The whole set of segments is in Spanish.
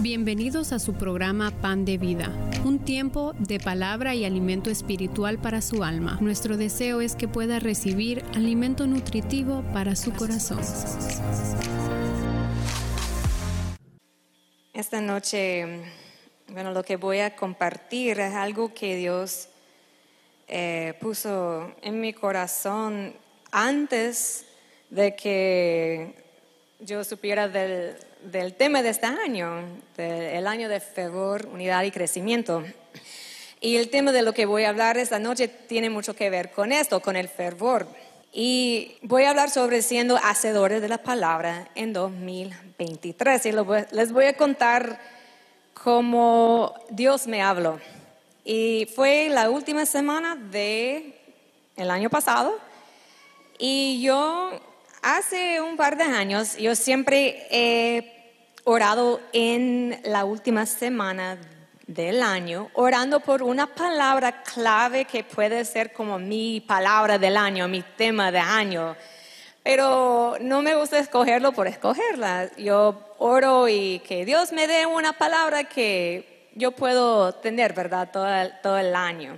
Bienvenidos a su programa Pan de Vida, un tiempo de palabra y alimento espiritual para su alma. Nuestro deseo es que pueda recibir alimento nutritivo para su corazón. Esta noche, bueno, lo que voy a compartir es algo que Dios eh, puso en mi corazón antes de que yo supiera del, del tema de este año, del año de fervor, unidad y crecimiento. Y el tema de lo que voy a hablar esta noche tiene mucho que ver con esto, con el fervor. Y voy a hablar sobre siendo hacedores de la palabra en 2023. Y les voy a contar cómo Dios me habló. Y fue la última semana de el año pasado. Y yo hace un par de años, yo siempre he orado en la última semana del año, orando por una palabra clave que puede ser como mi palabra del año, mi tema de año. Pero no me gusta escogerlo por escogerla. Yo oro y que Dios me dé una palabra que yo puedo tener, ¿verdad? Todo todo el año.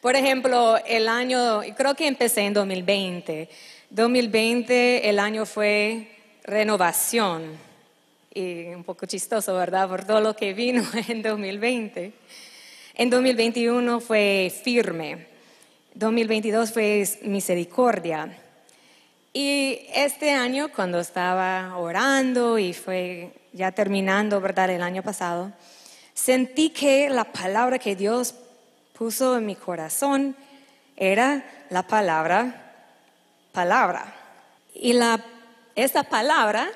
Por ejemplo, el año, creo que empecé en 2020. 2020, el año fue renovación y un poco chistoso, ¿verdad? Por todo lo que vino en 2020. En 2021 fue firme. 2022 fue misericordia. Y este año, cuando estaba orando y fue ya terminando, ¿verdad? El año pasado, sentí que la palabra que Dios puso en mi corazón era la palabra palabra. Y la, esta palabra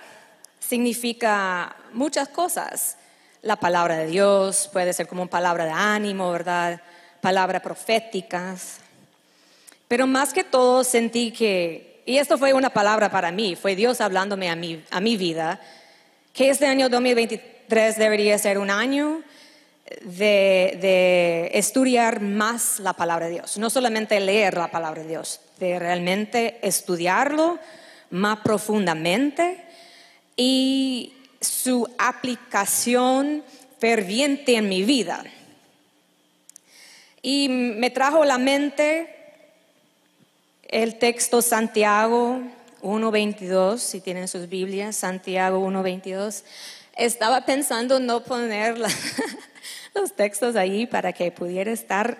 significa muchas cosas. La palabra de Dios puede ser como palabra de ánimo, ¿verdad? Palabras proféticas. Pero más que todo sentí que, y esto fue una palabra para mí, fue Dios hablándome a mi, a mi vida, que este año 2023 debería ser un año de, estudiar más la palabra de Dios, no solamente leer la palabra de Dios, de realmente estudiarlo más profundamente y su aplicación ferviente en mi vida. Y me trajo a la mente el texto Santiago 1.22, si tienen sus Biblias, Santiago 1.22. Estaba pensando no poner los textos ahí para que pudiera estar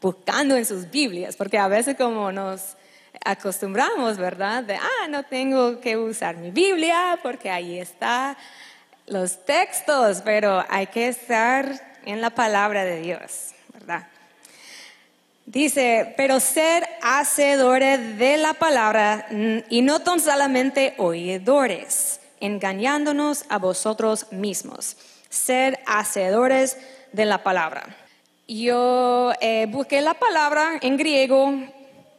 buscando en sus Biblias, porque a veces como nos acostumbramos, ¿verdad? De, ah, no tengo que usar mi Biblia porque ahí está los textos, pero hay que estar en la palabra de Dios, ¿verdad? Dice, pero ser hacedores de la palabra y no tan solamente oidores, engañándonos a vosotros mismos. Ser hacedores de la palabra. Yo eh, busqué la palabra en griego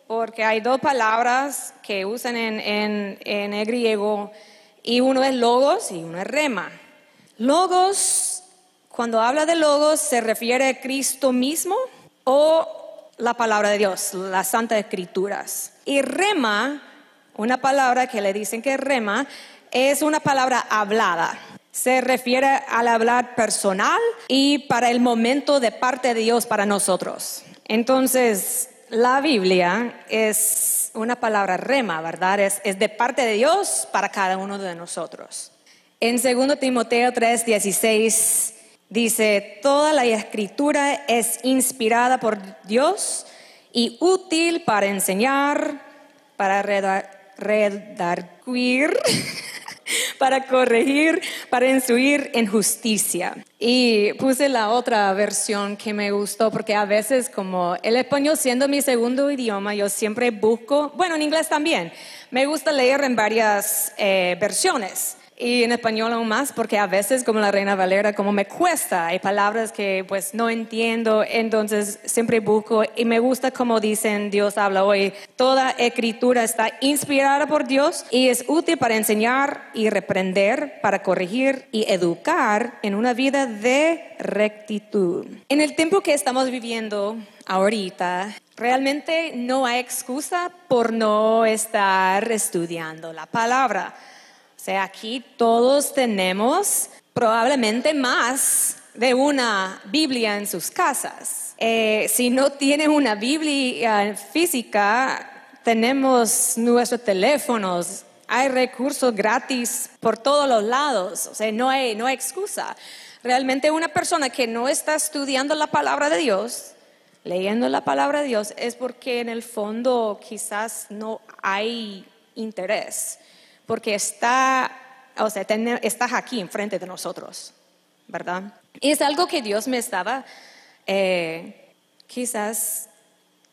porque hay dos palabras que usan en, en, el griego y uno es logos y uno es rema. Logos, cuando habla de logos, se refiere a Cristo mismo o la palabra de Dios, las santas escrituras. Y rema, una palabra que le dicen que rema, es una palabra hablada. Se refiere al hablar personal y para el momento de parte de Dios para nosotros. Entonces, la Biblia es una palabra rema, ¿verdad? Es, de parte de Dios para cada uno de nosotros. En 2 Timoteo 3:16 dice, toda la escritura es inspirada por Dios y útil para enseñar, para redarguir, para corregir, para instruir en justicia. Y puse la otra versión que me gustó porque a veces como el español siendo mi segundo idioma, yo siempre busco, bueno, en inglés también, me gusta leer en varias eh, versiones y en español aún más porque a veces como la Reina Valera como me cuesta, hay palabras que pues no entiendo, entonces siempre busco y me gusta como dicen Dios habla hoy, toda escritura está inspirada por Dios y es útil para enseñar y reprender, para corregir y educar en una vida de rectitud. En el tiempo que estamos viviendo ahorita, realmente no hay excusa por no estar estudiando la palabra. Sea, aquí todos tenemos probablemente más de una Biblia en sus casas. Eh, si no tienen una Biblia física, tenemos nuestros teléfonos, hay recursos gratis por todos los lados, o sea, no hay, no hay excusa. Realmente una persona que no está estudiando la palabra de Dios, leyendo la palabra de Dios, es porque en el fondo quizás no hay interés, porque está, o sea, estás aquí enfrente de nosotros, ¿verdad? Y es algo que Dios me estaba eh, quizás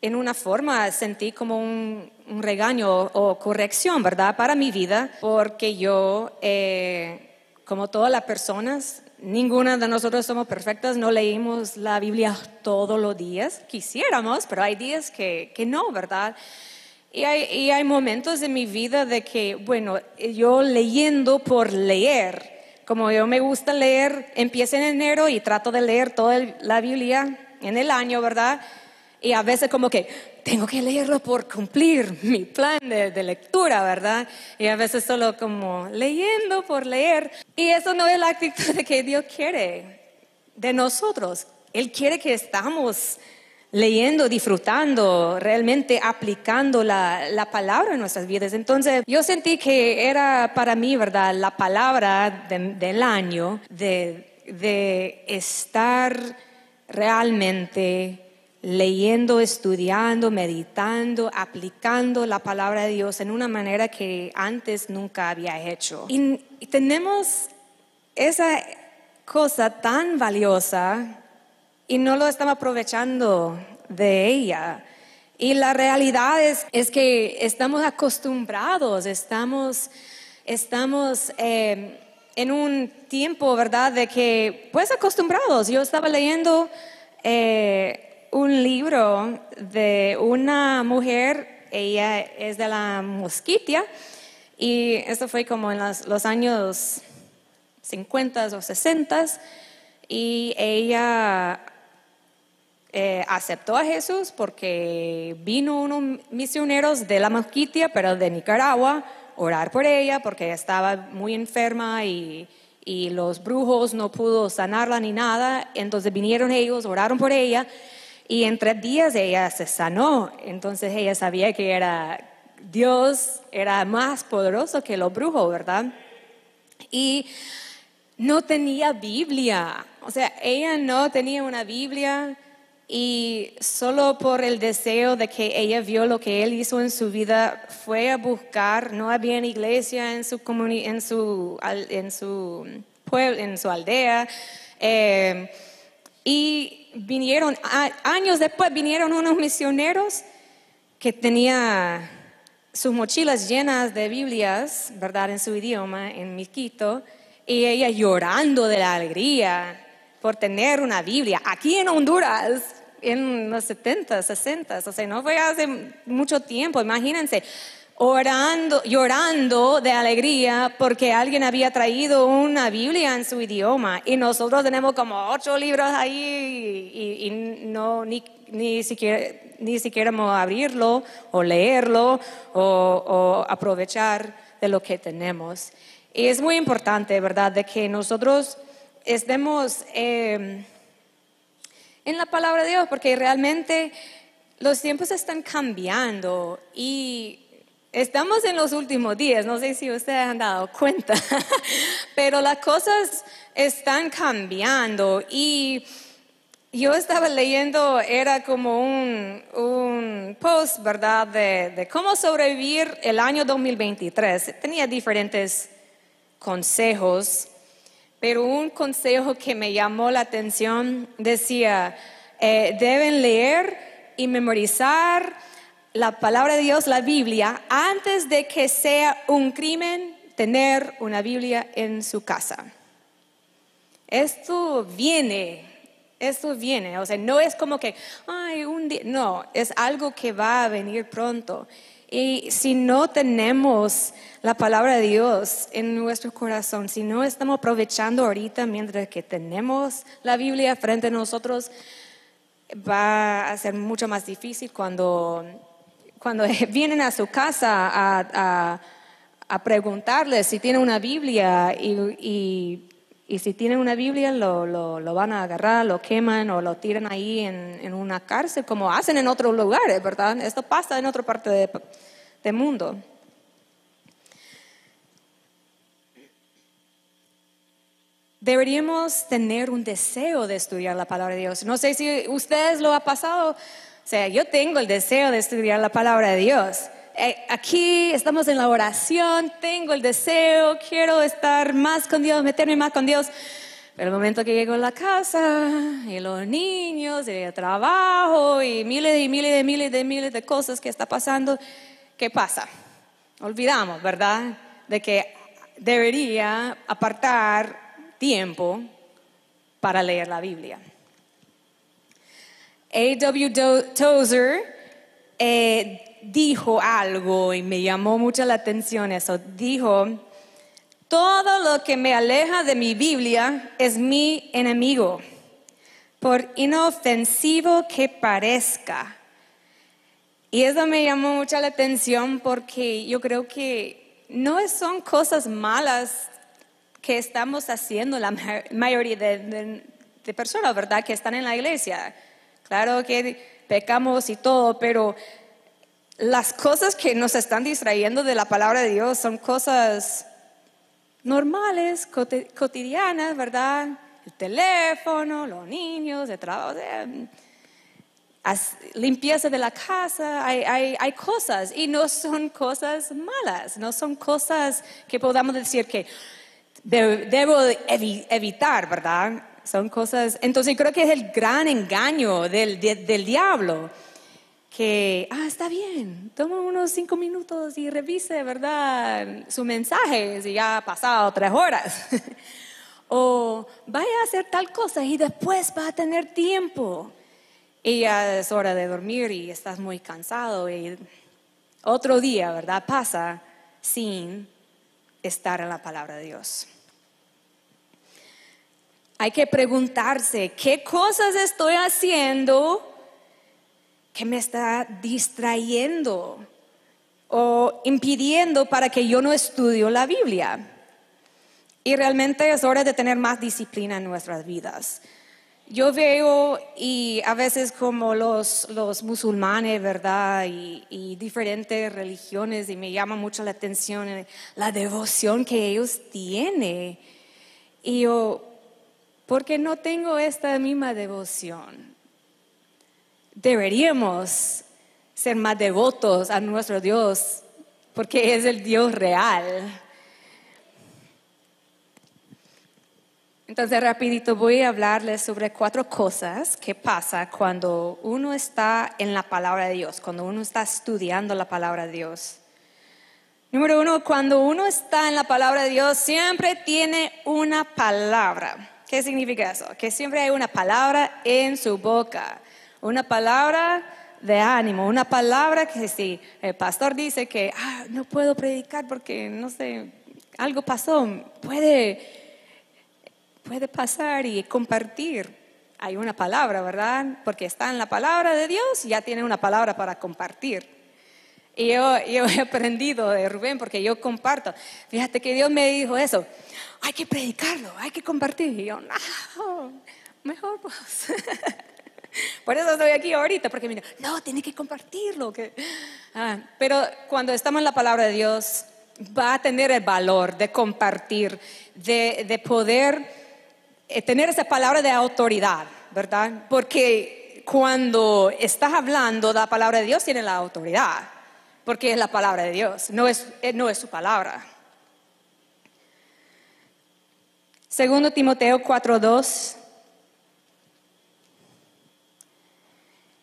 en una forma sentí como un, regaño o corrección, ¿verdad? Para mi vida, porque yo, eh, como todas las personas, ninguna de nosotros somos perfectas, no leímos la Biblia todos los días, quisiéramos, pero hay días que, que no, ¿verdad? Y hay, momentos en mi vida de que, bueno, yo leyendo por leer, como yo me gusta leer, empiezo en enero y trato de leer toda la Biblia en el año, ¿verdad? Y a veces como que tengo que leerlo por cumplir mi plan de, lectura, ¿verdad? Y a veces solo como leyendo por leer. Y eso no es la actitud que Dios quiere de nosotros. Él quiere que estamos leyendo, disfrutando, realmente aplicando la, palabra en nuestras vidas. Entonces yo sentí que era para mí, ¿verdad? La palabra del año de, de estar realmente leyendo, estudiando, meditando, aplicando la palabra de Dios en una manera que antes nunca había hecho. Y, tenemos esa cosa tan valiosa y no lo estamos aprovechando de ella. Y la realidad es, es que estamos acostumbrados, estamos, estamos eh, en un tiempo, ¿verdad?, de que, pues acostumbrados. Yo estaba leyendo eh, un libro de una mujer, ella es de la Mosquitia, y esto fue como en los, años 50 o 60, y ella eh, aceptó a Jesús porque vino unos misioneros de la Mosquitia, pero de Nicaragua, orar por ella porque estaba muy enferma y, y los brujos no pudo sanarla ni nada. Entonces vinieron ellos, oraron por ella y en tres días ella se sanó. Entonces ella sabía que era Dios, era más poderoso que los brujos, ¿verdad? Y no tenía Biblia. O sea, ella no tenía una Biblia y solo por el deseo de que ella vio lo que él hizo en su vida, fue a buscar, no había iglesia en su pueblo, en su aldea. Eh, y vinieron, años después vinieron unos misioneros que tenían sus mochilas llenas de Biblias, ¿verdad? En su idioma, en Miquito, y ella llorando de la alegría por tener una Biblia. Aquí en Honduras, en los 70, 60, o sea, no fue hace mucho tiempo, imagínense orando, llorando de alegría porque alguien había traído una Biblia en su idioma y nosotros tenemos como ocho libros ahí y, no ni, ni siquiera ni siquiera abrirlo o leerlo o, aprovechar de lo que tenemos. Y es muy importante, ¿verdad?, de que nosotros estemos em, en la palabra de Dios, porque realmente los tiempos están cambiando y Estamos en los últimos días, no sé si ustedes han dado cuenta, pero las cosas están cambiando y yo estaba leyendo, era como un, post, ¿verdad?, de, de, cómo sobrevivir el año 2023. Tenía diferentes consejos, pero un consejo que me llamó la atención decía, eh, deben leer y memorizar la palabra de Dios, la Biblia, antes de que sea un crimen tener una Biblia en su casa. Esto viene, esto viene, o sea, no es como que, ay, un día, no, es algo que va a venir pronto. Y si no tenemos la palabra de Dios en nuestro corazón, si no estamos aprovechando ahorita mientras que tenemos la Biblia frente a nosotros, va a ser mucho más difícil cuando cuando vienen a su casa a, a preguntarle si tiene una Biblia y, si tienen una Biblia lo, lo, van a agarrar, lo queman o lo tiran ahí en, en, una cárcel, como hacen en otros lugares, ¿verdad? Esto pasa en otra parte del mundo. Deberíamos tener un deseo de estudiar la palabra de Dios. No sé si ustedes lo ha pasado. O sea, yo tengo el deseo de estudiar la palabra de Dios. Eh, aquí estamos en la oración, tengo el deseo, quiero estar más con Dios, meterme más con Dios. Pero el momento que llego a la casa, y los niños, y el trabajo, y miles y miles de miles de miles de cosas que está pasando, ¿qué pasa? Olvidamos, ¿verdad? De que debería apartar tiempo para leer la Biblia. A.W. Tozer eh, dijo algo y me llamó mucho la atención eso. Dijo, todo lo que me aleja de mi Biblia es mi enemigo, por inofensivo que parezca. Y eso me llamó mucho la atención porque yo creo que no son cosas malas que estamos haciendo la mayoría de, personas, ¿verdad? Que están en la iglesia. Claro que pecamos y todo, pero las cosas que nos están distrayendo de la palabra de Dios son cosas normales, cotidianas, ¿verdad? El teléfono, los niños, el trabajo, limpieza de la casa, hay, cosas y no son cosas malas, no son cosas que podamos decir que debo evitar, ¿verdad? Son cosas, entonces creo que es el gran engaño del diablo, que, ah, está bien, toma unos cinco minutos y revise, ¿verdad? Su mensaje, si ya ha pasado tres horas. o vaya a hacer tal cosa y después va a tener tiempo. Y ya es hora de dormir y estás muy cansado y otro día, ¿verdad? Pasa sin estar en la palabra de Dios. Hay que preguntarse, ¿qué cosas estoy haciendo que me está distrayendo o impidiendo para que yo no estudie la Biblia? Y realmente es hora de tener más disciplina en nuestras vidas. Yo veo y a veces como los, los musulmanes, ¿verdad? Y, y, diferentes religiones, y me llama mucho la atención la devoción que ellos tienen. Y yo porque no tengo esta misma devoción. Deberíamos ser más devotos a nuestro Dios, porque es el Dios real. Entonces, rapidito voy a hablarles sobre cuatro cosas que pasa cuando uno está en la palabra de Dios, cuando uno está estudiando la palabra de Dios. Número uno, cuando uno está en la palabra de Dios, siempre tiene una palabra. ¿Qué significa eso? Que siempre hay una palabra en su boca, una palabra de ánimo, una palabra que si el pastor dice que ah, no puedo predicar porque no sé, algo pasó, puede, puede pasar y compartir. Hay una palabra, ¿verdad? Porque está en la palabra de Dios y ya tiene una palabra para compartir. Y yo, yo he aprendido de Rubén porque yo comparto. Fíjate que Dios me dijo eso hay que predicarlo, hay que compartir. Y yo, no, mejor pues. Por eso estoy aquí ahorita, porque mira, no, tiene que compartirlo. Ah, pero cuando estamos en la palabra de Dios, va a tener el valor de compartir, de, poder eh, tener esa palabra de autoridad, ¿verdad? Porque cuando estás hablando, la palabra de Dios tiene la autoridad, porque es la palabra de Dios, no es, eh, no es su palabra. Segundo Timoteo 4:2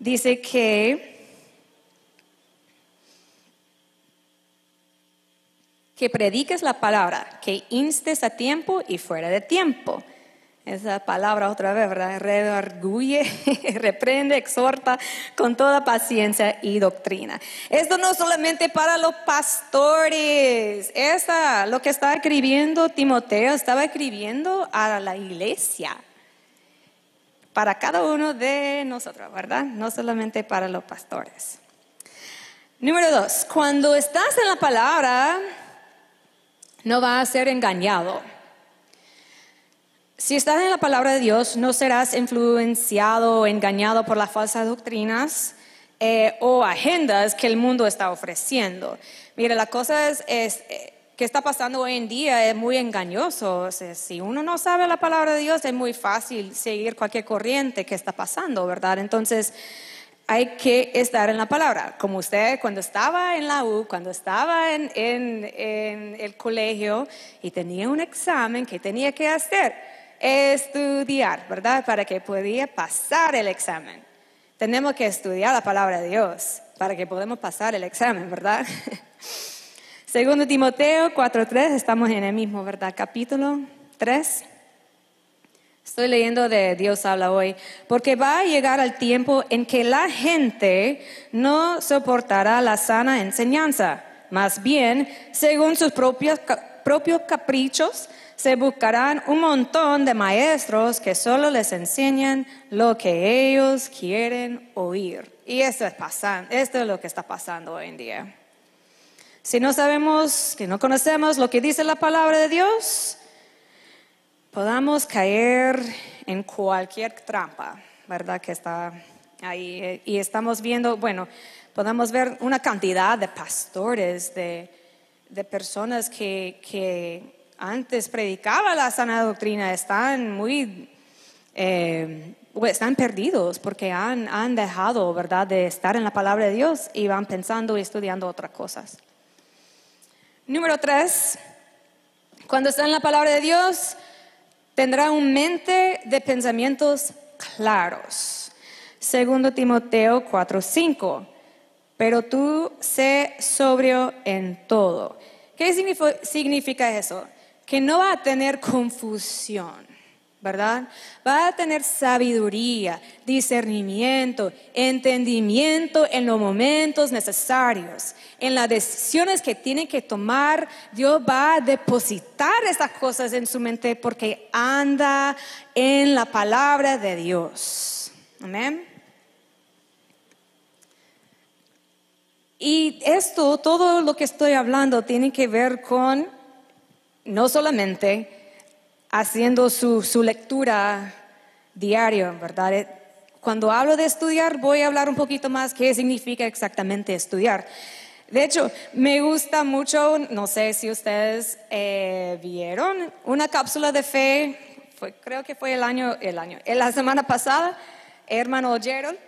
dice que que prediques la palabra, que instes a tiempo y fuera de tiempo esa palabra otra vez, ¿verdad? Redarguye, reprende, exhorta con toda paciencia y doctrina. Esto no solamente para los pastores, esa, lo que estaba escribiendo Timoteo, estaba escribiendo a la iglesia, para cada uno de nosotros, ¿verdad? No solamente para los pastores. Número dos, cuando estás en la palabra, no va a ser engañado. Si estás en la palabra de Dios, no serás influenciado o engañado por las falsas doctrinas eh, o agendas que el mundo está ofreciendo. Mire, la cosa es, es eh, que está pasando hoy en día es muy engañoso. si uno no sabe la palabra de Dios, es muy fácil seguir cualquier corriente que está pasando, ¿verdad? Entonces, hay que estar en la palabra. Como usted cuando estaba en la U, cuando estaba en, en, el colegio y tenía un examen que tenía que hacer, estudiar, ¿verdad? Para que podía pasar el examen. Tenemos que estudiar la palabra de Dios para que podamos pasar el examen, ¿verdad? Segundo Timoteo 4.3, estamos en el mismo, ¿verdad? Capítulo 3. Estoy leyendo de Dios habla hoy, porque va a llegar el tiempo en que la gente no soportará la sana enseñanza, más bien, según sus propios, propios caprichos, se buscarán un montón de maestros que solo les enseñan lo que ellos quieren oír. Y esto es, pasando, esto es lo que está pasando hoy en día. Si no sabemos, que no conocemos lo que dice la palabra de Dios, podamos caer en cualquier trampa, ¿verdad? Que está ahí. Y estamos viendo, bueno, podemos ver una cantidad de pastores, de, personas que, que, antes predicaban la sana doctrina, están muy... Eh, están perdidos porque han, han dejado, ¿verdad?, de estar en la palabra de Dios y van pensando y estudiando otras cosas. Número tres, cuando está en la palabra de Dios, tendrá un mente de pensamientos claros. Segundo Timoteo 4:5. Pero tú sé sobrio en todo. ¿Qué significa eso? Que no va a tener confusión. ¿Verdad? Va a tener sabiduría, discernimiento, entendimiento en los momentos necesarios, en las decisiones que tiene que tomar. Dios va a depositar estas cosas en su mente porque anda en la palabra de Dios. Amén. Y esto, todo lo que estoy hablando, tiene que ver con no solamente haciendo su, su lectura diaria, ¿verdad? Eh, cuando hablo de estudiar, voy a hablar un poquito más qué significa exactamente estudiar. De hecho, me gusta mucho, no sé si ustedes eh, vieron una cápsula de fe, fue, creo que fue el año, el año, la semana pasada, hermano oyeron,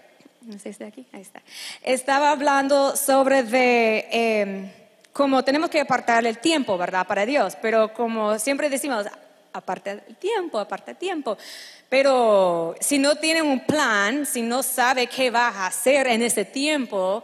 no sé si está aquí, ahí está, estaba hablando sobre de eh, cómo tenemos que apartar el tiempo, ¿verdad? Para Dios, pero como siempre decimos, aparte del tiempo, aparte del tiempo. Pero si no tiene un plan, si no sabe qué va a hacer en ese tiempo,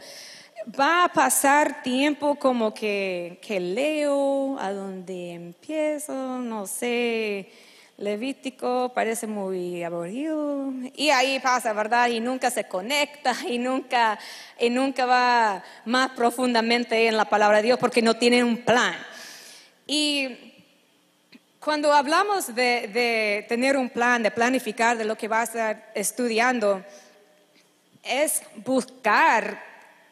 va a pasar tiempo como que, que leo, a donde empiezo, no sé, Levítico parece muy aburrido y ahí pasa, ¿verdad? Y nunca se conecta y nunca, y nunca va más profundamente en la palabra de Dios porque no tiene un plan. Y cuando hablamos de, tener un plan, de planificar de lo que vas a estar estudiando, es buscar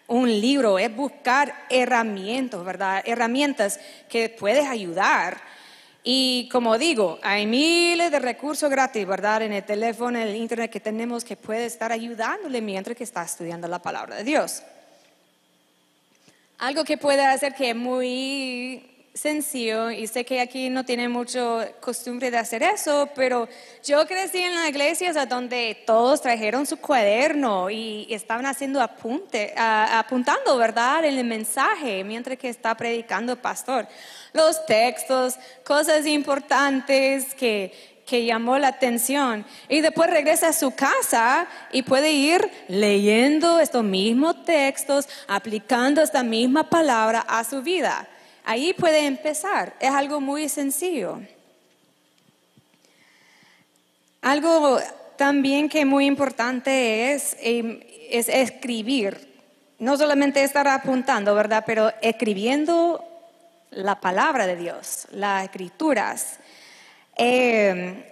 un libro, es buscar herramientas, ¿verdad? Herramientas que puedes ayudar. Y como digo, hay miles de recursos gratis, ¿verdad? En el teléfono, en el internet que tenemos que puede estar ayudándole mientras que está estudiando la palabra de Dios. Algo que puede hacer que es muy sencillo y sé que aquí no tiene mucho costumbre de hacer eso, pero yo crecí en las iglesias donde todos trajeron su cuaderno y estaban haciendo apunte, apuntando, ¿verdad?, en el mensaje mientras que está predicando el pastor. Los textos, cosas importantes que, que llamó la atención. Y después regresa a su casa y puede ir leyendo estos mismos textos, aplicando esta misma palabra a su vida. Ahí puede empezar. Es algo muy sencillo. Algo también que muy importante es, em, es escribir. No solamente estar apuntando, ¿verdad? Pero escribiendo la palabra de Dios, las escrituras. Em,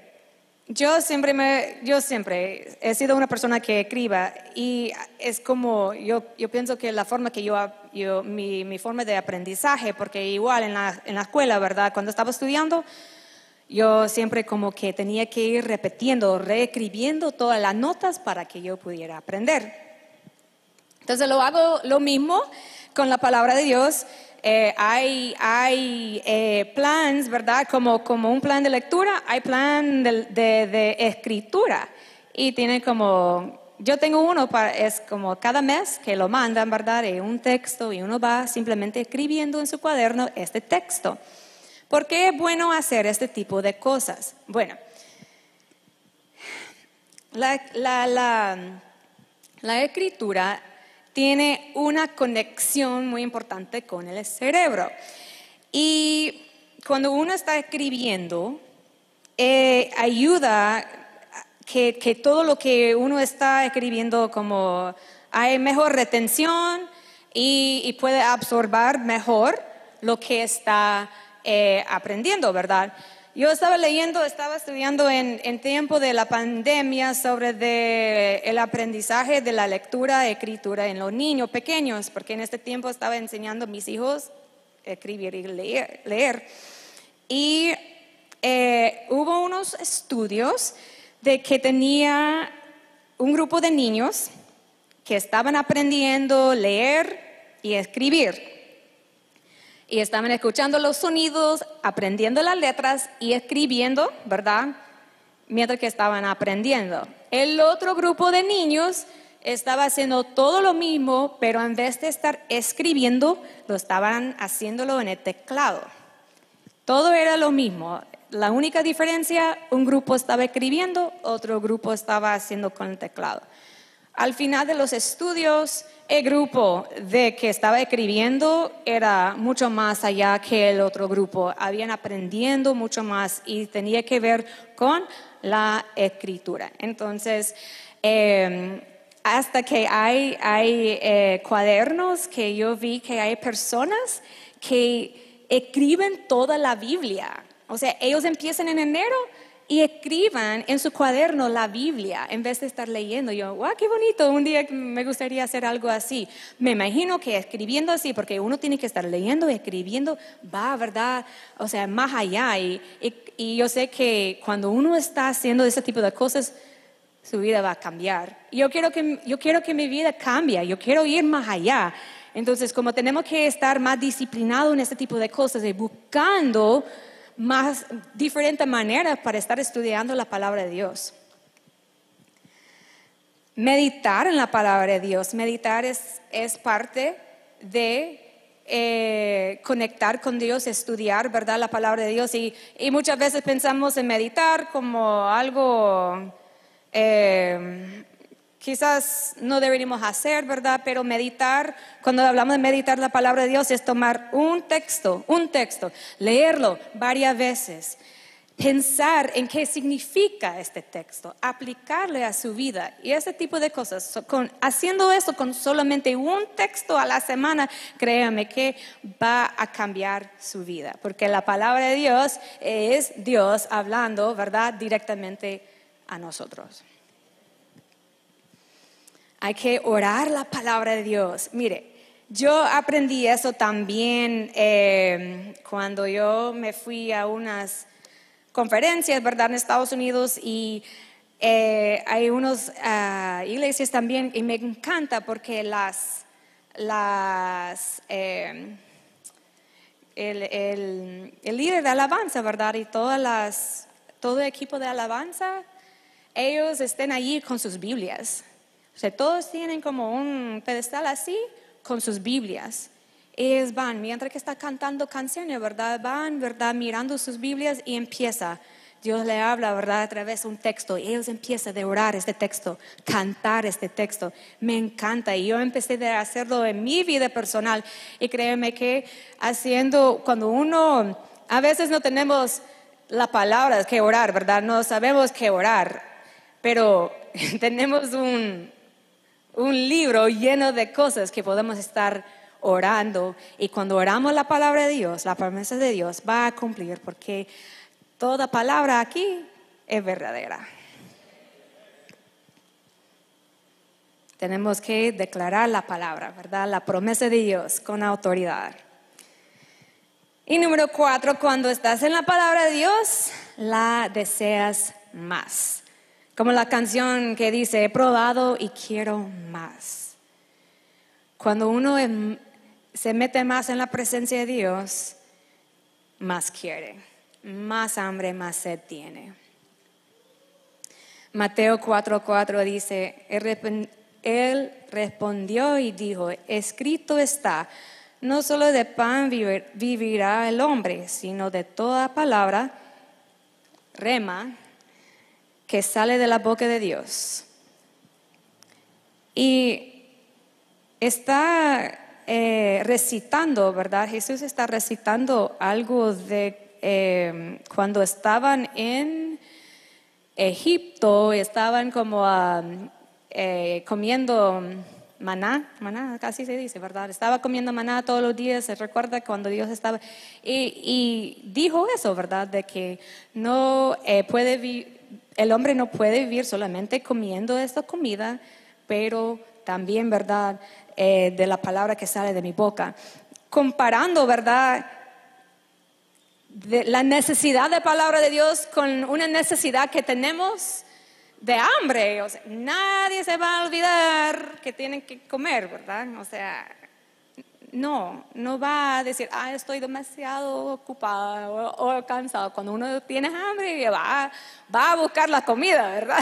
yo siempre, me, yo siempre he sido una persona que escriba y es como, yo, yo pienso que la forma que yo, yo mi, mi, forma de aprendizaje, porque igual en la, en la escuela, ¿verdad? Cuando estaba estudiando, yo siempre como que tenía que ir repitiendo, reescribiendo todas las notas para que yo pudiera aprender. Entonces lo hago lo mismo con la palabra de Dios eh, hay, hay eh, plans, ¿verdad? Como, como un plan de lectura, hay plan de, de, escritura. Y tiene como, yo tengo uno, para, es como cada mes que lo mandan, ¿verdad? Y un texto y uno va simplemente escribiendo en su cuaderno este texto. ¿Por qué es bueno hacer este tipo de cosas? Bueno, la, la, la, la escritura tiene una conexión muy importante con el cerebro. Y cuando uno está escribiendo, eh, ayuda que, que, todo lo que uno está escribiendo como hay mejor retención y, puede absorber mejor lo que está eh, aprendiendo, ¿verdad? Yo estaba leyendo, estaba estudiando en, tiempo de la pandemia sobre el aprendizaje de la lectura, escritura en los niños pequeños, porque en este tiempo estaba enseñando a mis hijos escribir y leer. Y eh, hubo unos estudios de que tenía un grupo de niños que estaban aprendiendo leer y escribir y estaban escuchando los sonidos, aprendiendo las letras y escribiendo, ¿verdad? Mientras que estaban aprendiendo. El otro grupo de niños estaba haciendo todo lo mismo, pero en vez de estar escribiendo, lo estaban haciéndolo en el teclado. Todo era lo mismo. La única diferencia, un grupo estaba escribiendo, otro grupo estaba haciendo con el teclado. Al final de los estudios, el grupo de que estaba escribiendo era mucho más allá que el otro grupo. Habían aprendiendo mucho más y tenía que ver con la escritura. Entonces, em, hasta que hay, eh, cuadernos que yo vi que hay personas que escriben toda la Biblia. O sea, ellos empiezan en enero y escriban en su cuaderno la Biblia en vez de estar leyendo. Yo, wow, qué bonito, un día me gustaría hacer algo así. Me imagino que escribiendo así, porque uno tiene que estar leyendo y escribiendo, va, ¿verdad? O sea, más allá. Y, y, yo sé que cuando uno está haciendo ese tipo de cosas, su vida va a cambiar. Yo quiero que, yo quiero que mi vida cambie, yo quiero ir más allá. Entonces, como tenemos que estar más disciplinados en este tipo de cosas y buscando más diferentes maneras para estar estudiando la palabra de Dios. Meditar en la palabra de Dios. Meditar es, es parte de eh, conectar con Dios, estudiar, ¿verdad? La palabra de Dios. Y, y muchas veces pensamos en meditar como algo eh, quizás no deberíamos hacer, ¿verdad? Pero meditar, cuando hablamos de meditar la palabra de Dios, es tomar un texto, un texto, leerlo varias veces, pensar en qué significa este texto, aplicarle a su vida y ese tipo de cosas. haciendo eso con solamente un texto a la semana, créame que va a cambiar su vida, porque la palabra de Dios es Dios hablando, ¿verdad? Directamente a nosotros. Hay que orar la palabra de Dios. Mire, yo aprendí eso también eh, cuando yo me fui a unas conferencias, ¿verdad?, en Estados Unidos y eh, hay unas ah, iglesias también y me encanta porque las, las eh, el, el, el, líder de alabanza, ¿verdad? Y todas las, todo el equipo de alabanza, ellos estén allí con sus Biblias. O sea, todos tienen como un pedestal así con sus Biblias. Ellos van, mientras que está cantando canciones, ¿verdad? Van, ¿verdad? Mirando sus Biblias y empieza. Dios le habla, ¿verdad? A través de un texto. Y ellos empiezan a orar este texto, cantar este texto. Me encanta. Y yo empecé a hacerlo en mi vida personal. Y créeme que haciendo, cuando uno, a veces no tenemos la palabra que orar, ¿verdad? No sabemos qué orar. Pero tenemos un, un libro lleno de cosas que podemos estar orando y cuando oramos la palabra de Dios, la promesa de Dios va a cumplir porque toda palabra aquí es verdadera. Tenemos que declarar la palabra, ¿verdad? La promesa de Dios con autoridad. Y número cuatro, cuando estás en la palabra de Dios, la deseas más. Como la canción que dice, he probado y quiero más. Cuando uno em, se mete más en la presencia de Dios, más quiere, más hambre, más sed tiene. Mateo 4:4 dice, él respondió y dijo, escrito está, no solo de pan vivirá el hombre, sino de toda palabra, rema, que sale de la boca de Dios. Y está eh, recitando, ¿verdad? Jesús está recitando algo de eh, cuando estaban en Egipto, estaban como eh, comiendo maná, maná casi se dice, ¿verdad? Estaba comiendo maná todos los días, se recuerda cuando Dios estaba, y, dijo eso, ¿verdad? De que no eh, puede el hombre no puede vivir solamente comiendo esta comida, pero también, ¿verdad? Eh, de la palabra que sale de mi boca. Comparando, ¿verdad? La necesidad de palabra de Dios con una necesidad que tenemos de hambre. O sea, nadie se va a olvidar que tienen que comer, ¿verdad? O sea, no, no va a decir, ah, estoy demasiado ocupado o, cansado. Cuando uno tiene hambre, va, va a buscar la comida, ¿verdad?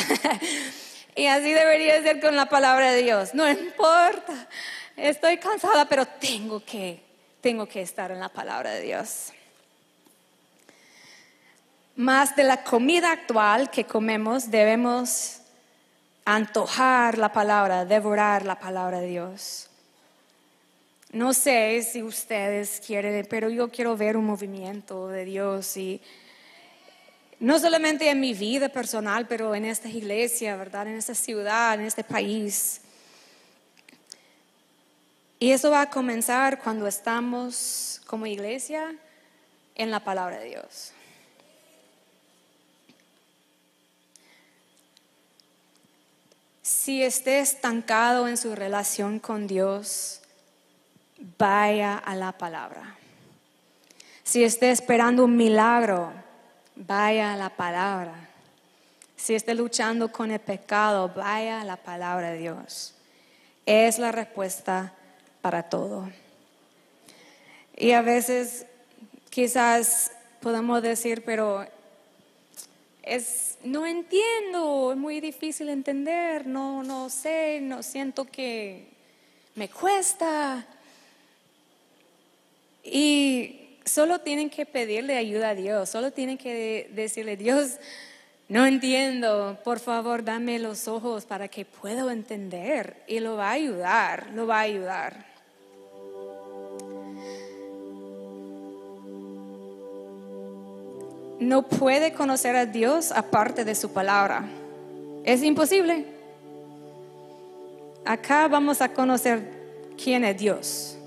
y así debería ser con la palabra de Dios. No importa, estoy cansada, pero tengo que, tengo que estar en la palabra de Dios más de la comida actual que comemos, debemos antojar la palabra, devorar la palabra de Dios. No sé si ustedes quieren, pero yo quiero ver un movimiento de Dios y no solamente en mi vida personal, pero en esta iglesia, ¿verdad? En esta ciudad, en este país. Y eso va a comenzar cuando estamos como iglesia en la palabra de Dios. Si esté estancado en su relación con Dios, vaya a la palabra. Si esté esperando un milagro, vaya a la palabra. Si esté luchando con el pecado, vaya a la palabra de Dios. Es la respuesta para todo. Y a veces quizás podemos decir, pero es, no entiendo, es muy difícil entender, no, no sé, no siento que me cuesta. Y solo tienen que pedirle ayuda a Dios, solo tienen que decirle, Dios, no entiendo, por favor dame los ojos para que pueda entender. Y lo va a ayudar, lo va a ayudar. no puede conocer a Dios aparte de su palabra. Es imposible. Acá vamos a conocer quién es Dios.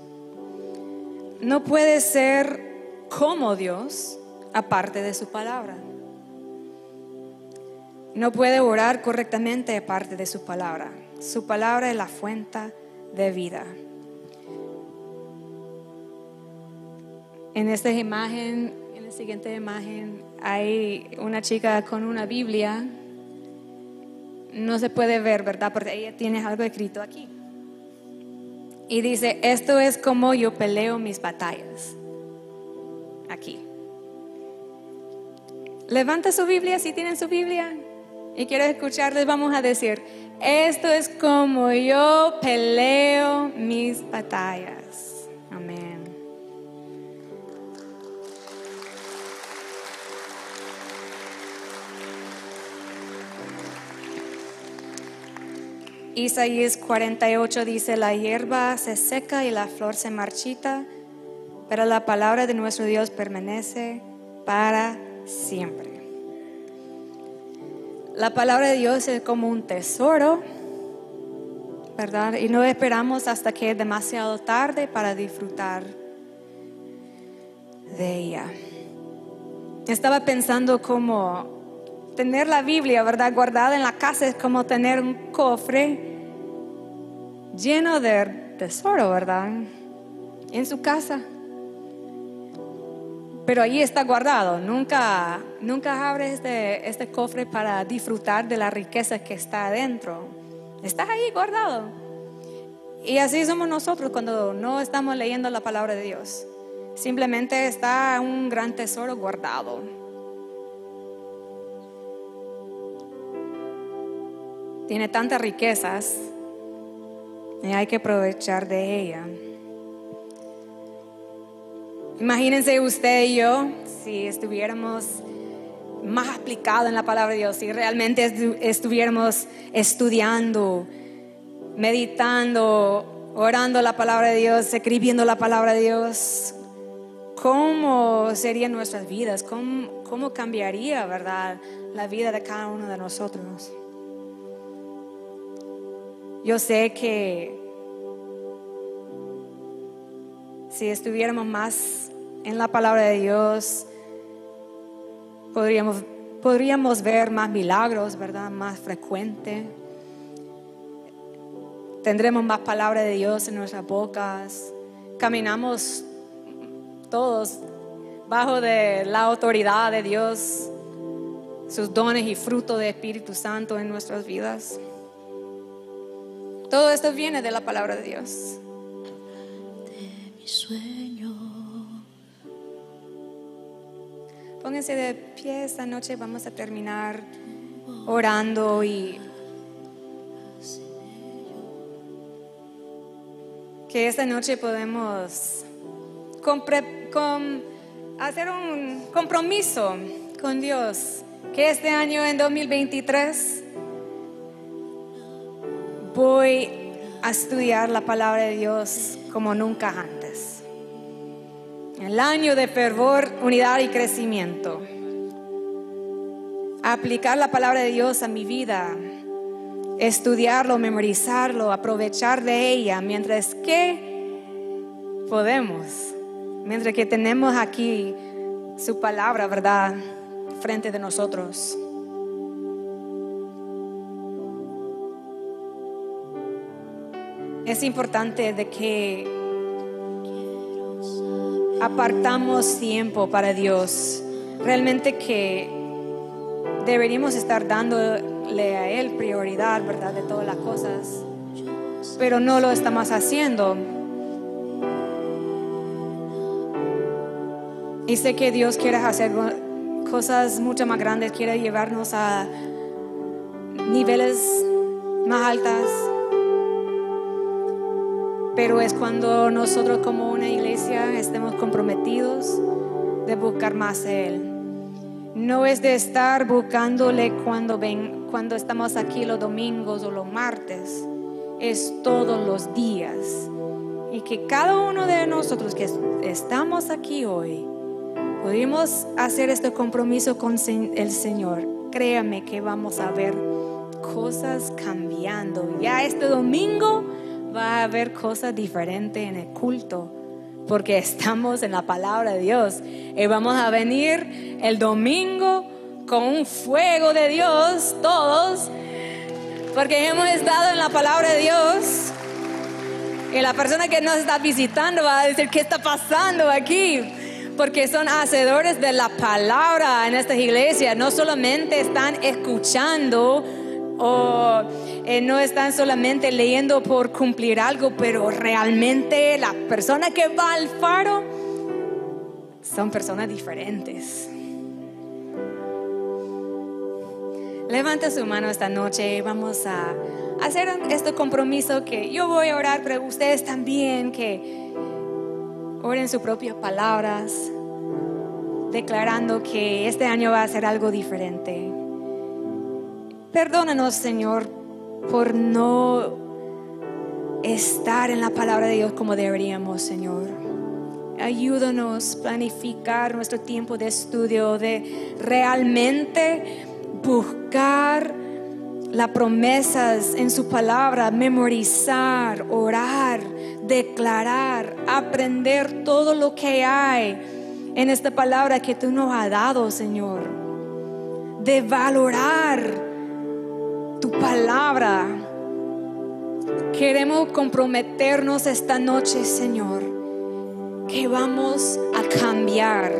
No puede ser como Dios aparte de su palabra. No puede orar correctamente aparte de su palabra. Su palabra es la fuente de vida. En esta imagen la siguiente imagen hay una chica con una Biblia. No se puede ver, ¿verdad? Porque ella tiene algo escrito aquí. Y dice, esto es como yo peleo mis batallas. Aquí. Levanta su Biblia si tienen su Biblia y quiero escucharles, vamos a decir, esto es como yo peleo mis batallas. Isaías 48 dice, la hierba se seca y la flor se marchita, pero la palabra de nuestro Dios permanece para siempre. La palabra de Dios es como un tesoro, ¿verdad? Y no esperamos hasta que es demasiado tarde para disfrutar de ella. Estaba pensando como tener la Biblia, ¿verdad? Guardada en la casa es como tener un cofre lleno de tesoro, ¿verdad? En su casa. Pero ahí está guardado. Nunca, nunca abres este, este cofre para disfrutar de la riqueza que está adentro. Está ahí guardado. Y así somos nosotros cuando no estamos leyendo la palabra de Dios. Simplemente está un gran tesoro guardado. Tiene tantas riquezas y hay que aprovechar de ella. Imagínense usted y yo si estuviéramos más aplicados en la palabra de Dios, si realmente estuviéramos estudiando, meditando, orando la palabra de Dios, escribiendo la palabra de Dios, ¿cómo serían nuestras vidas? ¿Cómo, cómo cambiaría, verdad, la vida de cada uno de nosotros? Yo sé que si estuviéramos más en la palabra de Dios, podríamos, podríamos ver más milagros, ¿verdad? Más frecuente Tendremos más palabra de Dios en nuestras bocas. Caminamos todos bajo de la autoridad de Dios, sus dones y fruto de Espíritu Santo en nuestras vidas. Todo esto viene de la palabra de Dios. De mi sueño. Pónganse de pie esta noche, vamos a terminar orando y que esta noche podemos hacer un compromiso con Dios, que este año en 2023 voy a estudiar la palabra de Dios como nunca antes. El año de fervor, unidad y crecimiento. Aplicar la palabra de Dios a mi vida estudiarlo, memorizarlo, aprovechar de ella, mientras que podemos, mientras que tenemos aquí su palabra, ¿verdad?, frente de nosotros. Es importante de que apartamos tiempo para Dios. Realmente que deberíamos estar dando le a Él prioridad, ¿verdad? De todas las cosas. Pero no lo estamos haciendo. Y sé que Dios quiere hacer cosas mucho más grandes, quiere llevarnos a niveles más altas. Pero es cuando nosotros como una iglesia estemos comprometidos de buscar más a Él. No es de estar buscándole cuando ven, cuando estamos aquí los domingos o los martes, es todos los días. Y que cada uno de nosotros que estamos aquí hoy, pudimos hacer este compromiso con el Señor. Créame que vamos a ver cosas cambiando. Ya este domingo va a haber cosas diferentes en el culto porque estamos en la palabra de Dios. Y vamos a venir el domingo con un fuego de Dios, todos, porque hemos estado en la palabra de Dios. Y la persona que nos está visitando va a decir, ¿qué está pasando aquí? Porque son hacedores de la palabra en estas iglesias. No solamente están escuchando o eh, no están solamente leyendo por cumplir algo, pero realmente la persona que va al faro son personas diferentes. Levanta su mano esta noche. Vamos a hacer este compromiso que yo voy a orar, pero ustedes también que oren sus propias palabras, declarando que este año va a ser algo diferente. Perdónanos, Señor, por no estar en la palabra de Dios como deberíamos, Señor. Ayúdanos a planificar nuestro tiempo de estudio, de realmente buscar las promesas en su palabra, memorizar, orar, declarar, aprender todo lo que hay en esta palabra que tú nos has dado, Señor. de valorar palabra. Queremos comprometernos esta noche, Señor, que vamos a cambiar,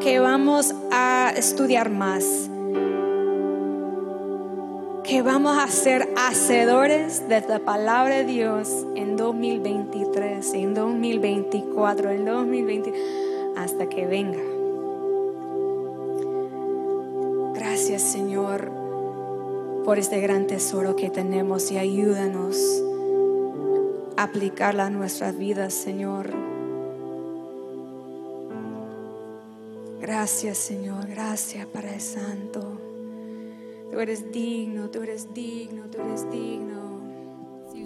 que vamos a estudiar más, que vamos a ser hacedores de la palabra de Dios en 2023, en 2024, en 2020, hasta que venga. Gracias Señor por este gran tesoro que tenemos y ayúdanos a aplicarla a nuestras vidas, Señor. Gracias Señor, gracias para el Santo. Tú eres digno, tú eres digno, tú eres digno.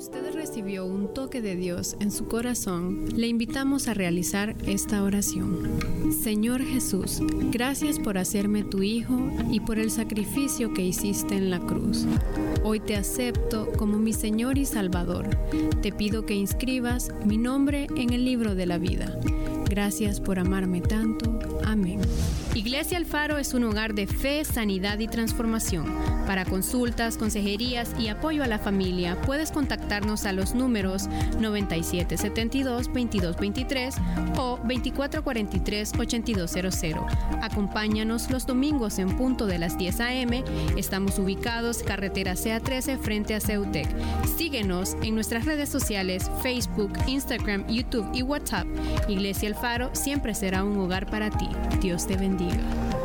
Usted recibió un toque de Dios en su corazón, le invitamos a realizar esta oración. Señor Jesús, gracias por hacerme tu Hijo y por el sacrificio que hiciste en la cruz. Hoy te acepto como mi Señor y Salvador. Te pido que inscribas mi nombre en el libro de la vida. Gracias por amarme tanto. Amén. Iglesia Alfaro es un hogar de fe, sanidad y transformación. Para consultas, consejerías y apoyo a la familia, puedes contactarnos a los números 9772-2223 o 2443-8200. Acompáñanos los domingos en punto de las 10 a.m. Estamos ubicados carretera CA13 frente a Ceutec. Síguenos en nuestras redes sociales Facebook, Instagram, YouTube y WhatsApp. Iglesia Alfaro siempre será un hogar para ti. Dios te bendiga. 地人。